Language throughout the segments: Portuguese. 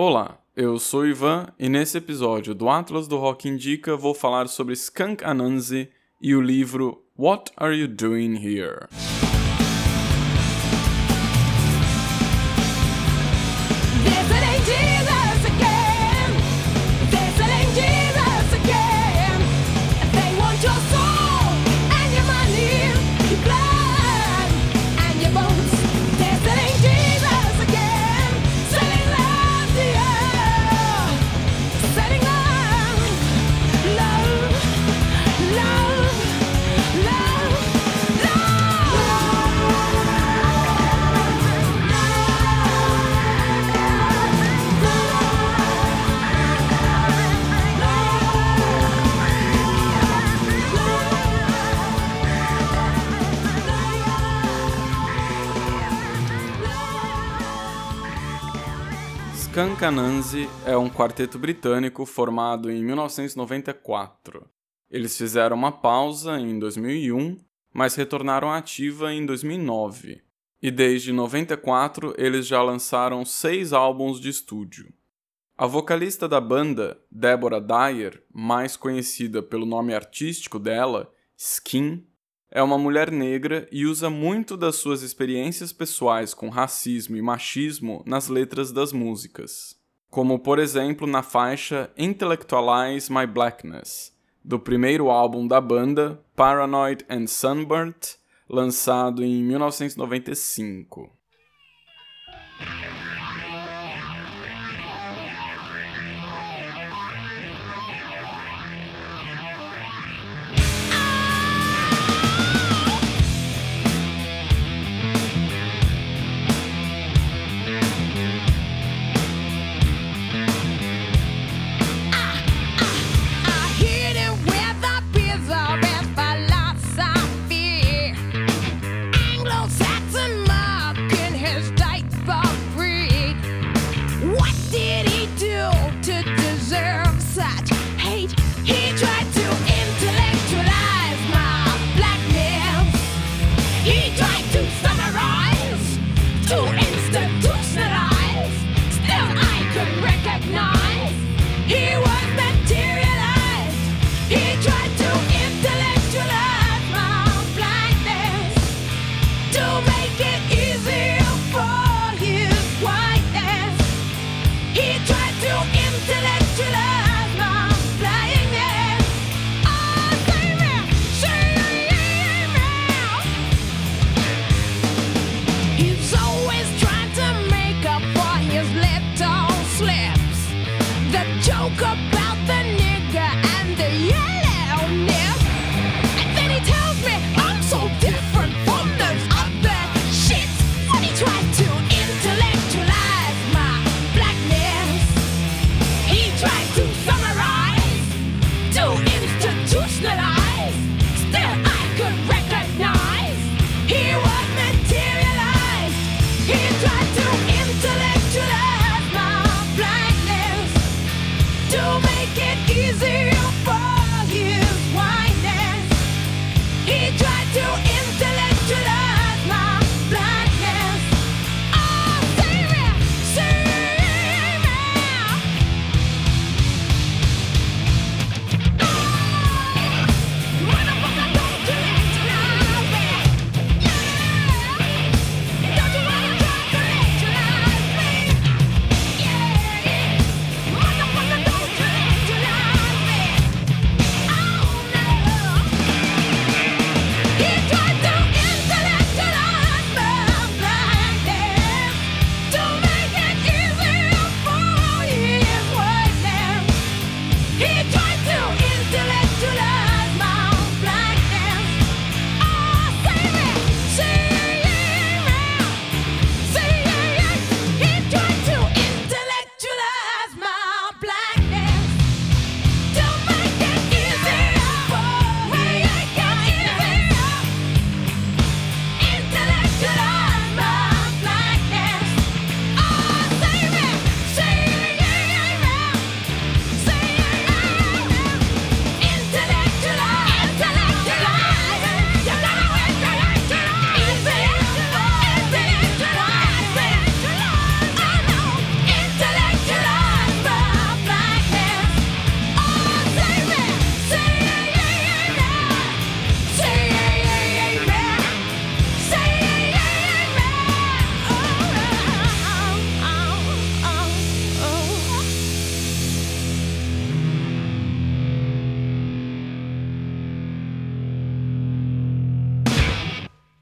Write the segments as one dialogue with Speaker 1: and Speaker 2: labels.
Speaker 1: Olá, eu sou Ivan e nesse episódio do Atlas do Rock Indica vou falar sobre Skunk Anansi e o livro What Are You Doing Here? Skunk Anansi é um quarteto britânico formado em 1994. Eles fizeram uma pausa em 2001, mas retornaram à ativa em 2009. E desde 94 eles já lançaram seis álbuns de estúdio. A vocalista da banda, Deborah Dyer, mais conhecida pelo nome artístico dela, Skin, é uma mulher negra e usa muito das suas experiências pessoais com racismo e machismo nas letras das músicas. Como, por exemplo, na faixa Intellectualize My Blackness, do primeiro álbum da banda, Paranoid and Sunburnt, lançado em 1995.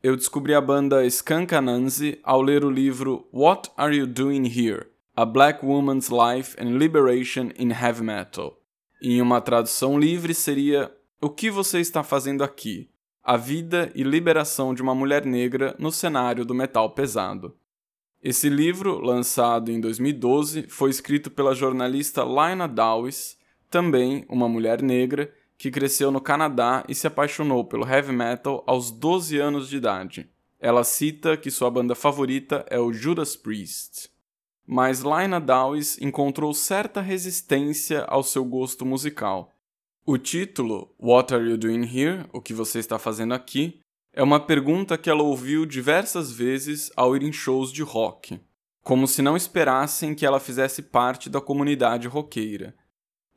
Speaker 1: Eu descobri a banda Skunk Anansi ao ler o livro What Are You Doing Here? A Black Woman's Life and Liberation in Heavy Metal. Em uma tradução livre seria O que você está fazendo aqui? A vida e liberação de uma mulher negra no cenário do metal pesado. Esse livro, lançado em 2012, foi escrito pela jornalista Lina Dawes, também uma mulher negra, que cresceu no Canadá e se apaixonou pelo heavy metal aos 12 anos de idade. Ela cita que sua banda favorita é o Judas Priest. Mas Lina Dawes encontrou certa resistência ao seu gosto musical. O título, What Are You Doing Here? O que você está fazendo aqui? É uma pergunta que ela ouviu diversas vezes ao ir em shows de rock, como se não esperassem que ela fizesse parte da comunidade roqueira.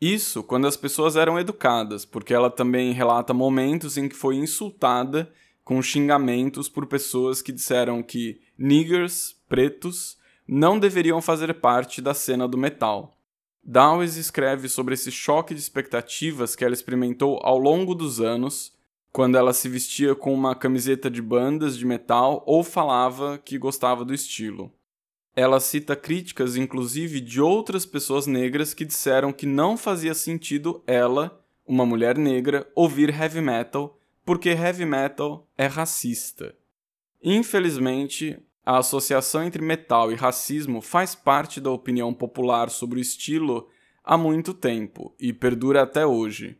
Speaker 1: Isso quando as pessoas eram educadas, porque ela também relata momentos em que foi insultada com xingamentos por pessoas que disseram que niggers, pretos, não deveriam fazer parte da cena do metal. Dawes escreve sobre esse choque de expectativas que ela experimentou ao longo dos anos, quando ela se vestia com uma camiseta de bandas de metal ou falava que gostava do estilo. Ela cita críticas, inclusive, de outras pessoas negras que disseram que não fazia sentido ela, uma mulher negra, ouvir heavy metal porque heavy metal é racista. Infelizmente, a associação entre metal e racismo faz parte da opinião popular sobre o estilo há muito tempo e perdura até hoje.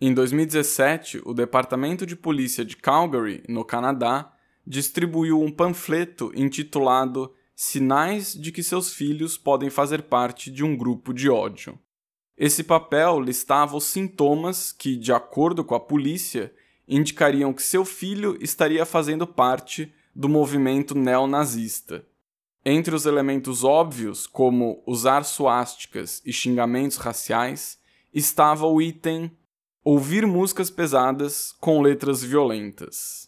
Speaker 1: Em 2017, o Departamento de Polícia de Calgary, no Canadá, distribuiu um panfleto intitulado sinais de que seus filhos podem fazer parte de um grupo de ódio. Esse papel listava os sintomas que, de acordo com a polícia, indicariam que seu filho estaria fazendo parte do movimento neonazista. Entre os elementos óbvios, como usar suásticas e xingamentos raciais, estava o item ouvir músicas pesadas com letras violentas.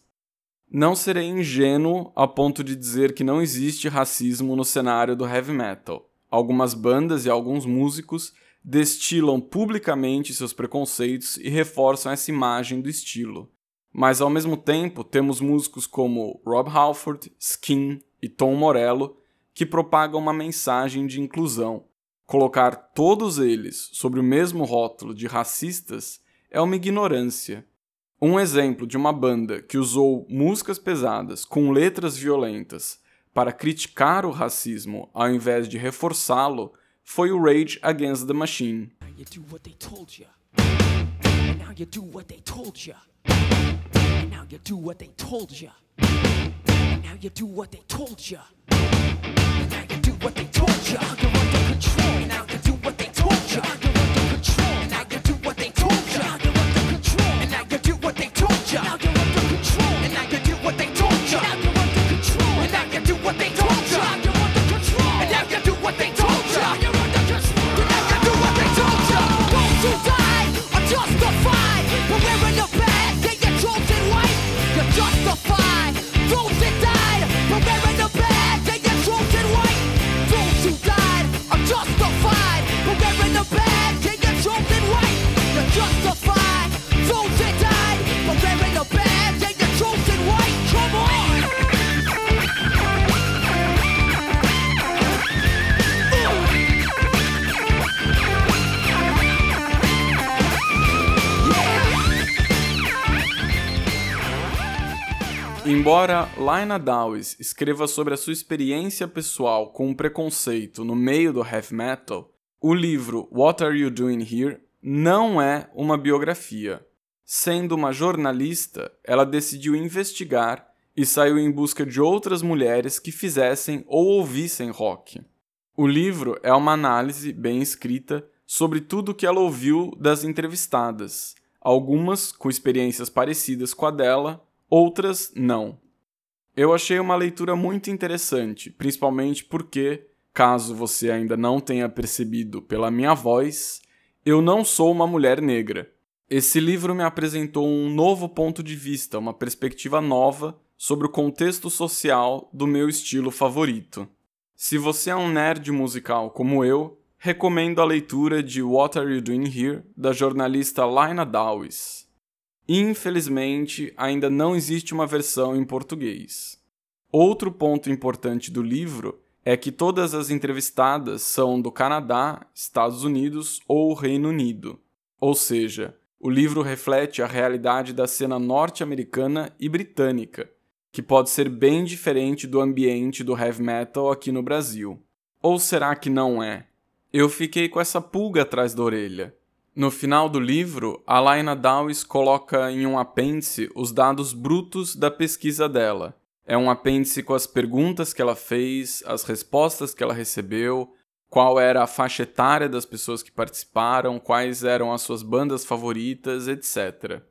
Speaker 1: Não serei ingênuo a ponto de dizer que não existe racismo no cenário do heavy metal. Algumas bandas e alguns músicos destilam publicamente seus preconceitos e reforçam essa imagem do estilo. Mas ao mesmo tempo, temos músicos como Rob Halford, Skin e Tom Morello que propagam uma mensagem de inclusão. Colocar todos eles sobre o mesmo rótulo de racistas é uma ignorância um exemplo de uma banda que usou músicas pesadas com letras violentas para criticar o racismo ao invés de reforçá-lo foi o Rage Against the Machine.
Speaker 2: now you do what they told you. Now you do what they told you. And now you
Speaker 1: Embora Lina Dawes escreva sobre a sua experiência pessoal com o preconceito no meio do heavy metal, o livro What Are You Doing Here não é uma biografia. Sendo uma jornalista, ela decidiu investigar e saiu em busca de outras mulheres que fizessem ou ouvissem rock. O livro é uma análise bem escrita sobre tudo o que ela ouviu das entrevistadas, algumas com experiências parecidas com a dela, outras não. Eu achei uma leitura muito interessante, principalmente porque, caso você ainda não tenha percebido pela minha voz, eu não sou uma mulher negra. Esse livro me apresentou um novo ponto de vista, uma perspectiva nova sobre o contexto social do meu estilo favorito. Se você é um nerd musical como eu, recomendo a leitura de What Are You Doing Here, da jornalista Lina Dawes. Infelizmente, ainda não existe uma versão em português. Outro ponto importante do livro é que todas as entrevistadas são do Canadá, Estados Unidos ou Reino Unido. Ou seja, o livro reflete a realidade da cena norte-americana e britânica, que pode ser bem diferente do ambiente do heavy metal aqui no Brasil. Ou será que não é? Eu fiquei com essa pulga atrás da orelha. No final do livro, a Laina Dawes coloca em um apêndice os dados brutos da pesquisa dela. É um apêndice com as perguntas que ela fez, as respostas que ela recebeu, qual era a faixa etária das pessoas que participaram, quais eram as suas bandas favoritas, etc.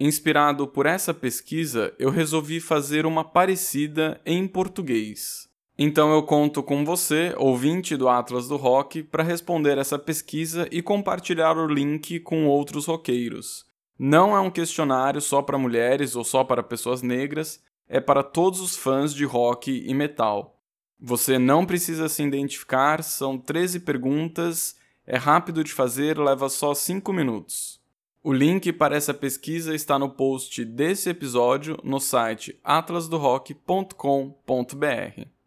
Speaker 1: Inspirado por essa pesquisa, eu resolvi fazer uma parecida em português. Então eu conto com você, ouvinte do Atlas do Rock, para responder essa pesquisa e compartilhar o link com outros roqueiros. Não é um questionário só para mulheres ou só para pessoas negras, é para todos os fãs de rock e metal. Você não precisa se identificar, são 13 perguntas, é rápido de fazer, leva só 5 minutos. O link para essa pesquisa está no post desse episódio no site atlasdorock.com.br.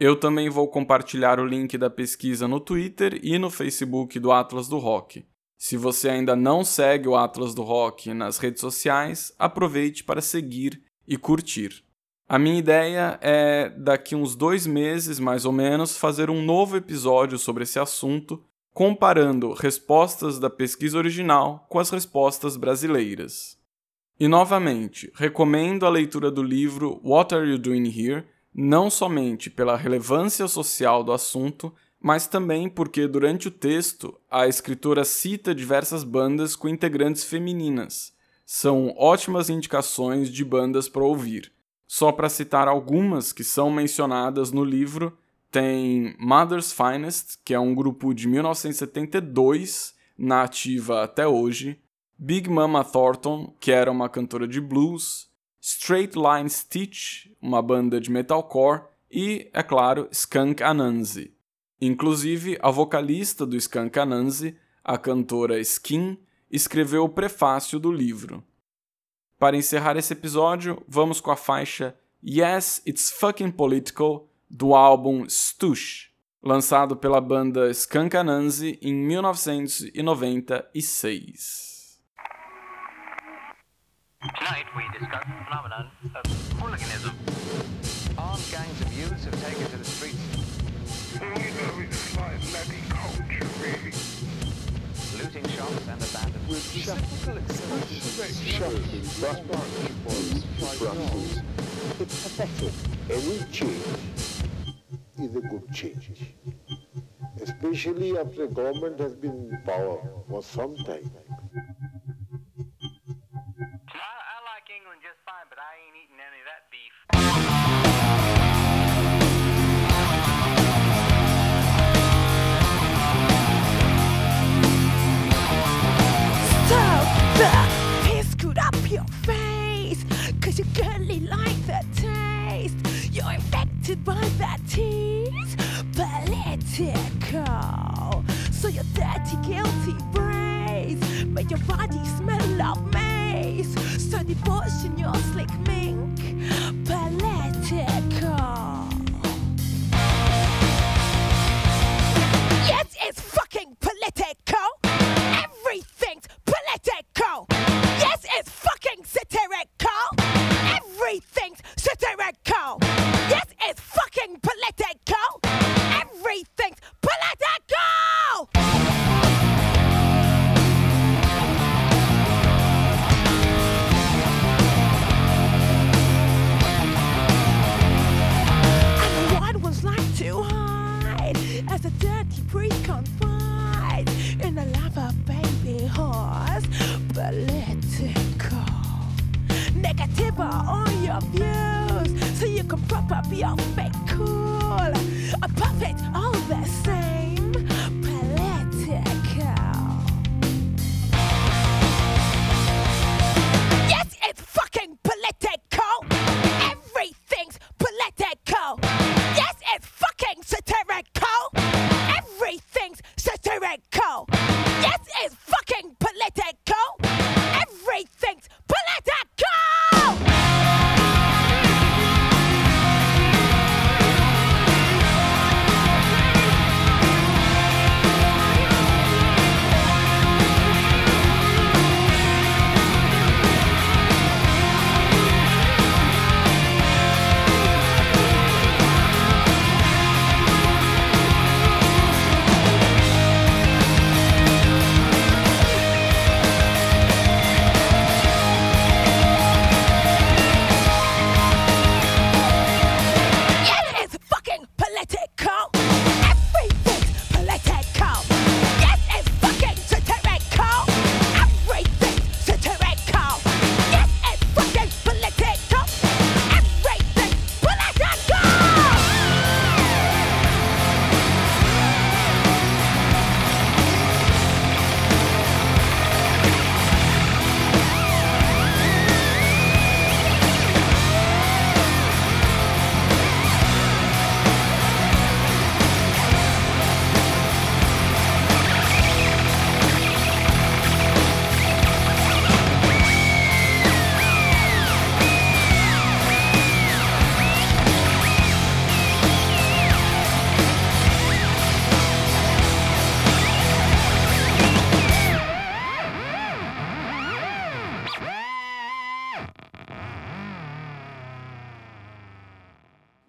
Speaker 1: Eu também vou compartilhar o link da pesquisa no Twitter e no Facebook do Atlas do Rock. Se você ainda não segue o Atlas do Rock nas redes sociais, aproveite para seguir e curtir. A minha ideia é, daqui uns dois meses mais ou menos, fazer um novo episódio sobre esse assunto, comparando respostas da pesquisa original com as respostas brasileiras. E novamente, recomendo a leitura do livro What Are You Doing Here? Não somente pela relevância social do assunto, mas também porque durante o texto a escritora cita diversas bandas com integrantes femininas. São ótimas indicações de bandas para ouvir. Só para citar algumas que são mencionadas no livro, tem Mother's Finest, que é um grupo de 1972, na ativa até hoje, Big Mama Thornton, que era uma cantora de blues, Straight Line Stitch, uma banda de metalcore, e, é claro, Skunk Anansi. Inclusive, a vocalista do Skunk Anansi, a cantora Skin, escreveu o prefácio do livro. Para encerrar esse episódio, vamos com a faixa Yes, It's Fucking Political do álbum Stush, lançado pela banda Skunk Anansi em 1996.
Speaker 3: Tonight we discuss the phenomenon of hooliganism. Armed gangs of youths have taken to the streets,
Speaker 4: All you know is slight laddie culture, really.
Speaker 3: looting shops and abandoned
Speaker 5: It's pathetic. Any change is a good change. Especially after a government has been in power for some time.
Speaker 6: Infected by that tease. Political. So your dirty, guilty brains make your body smell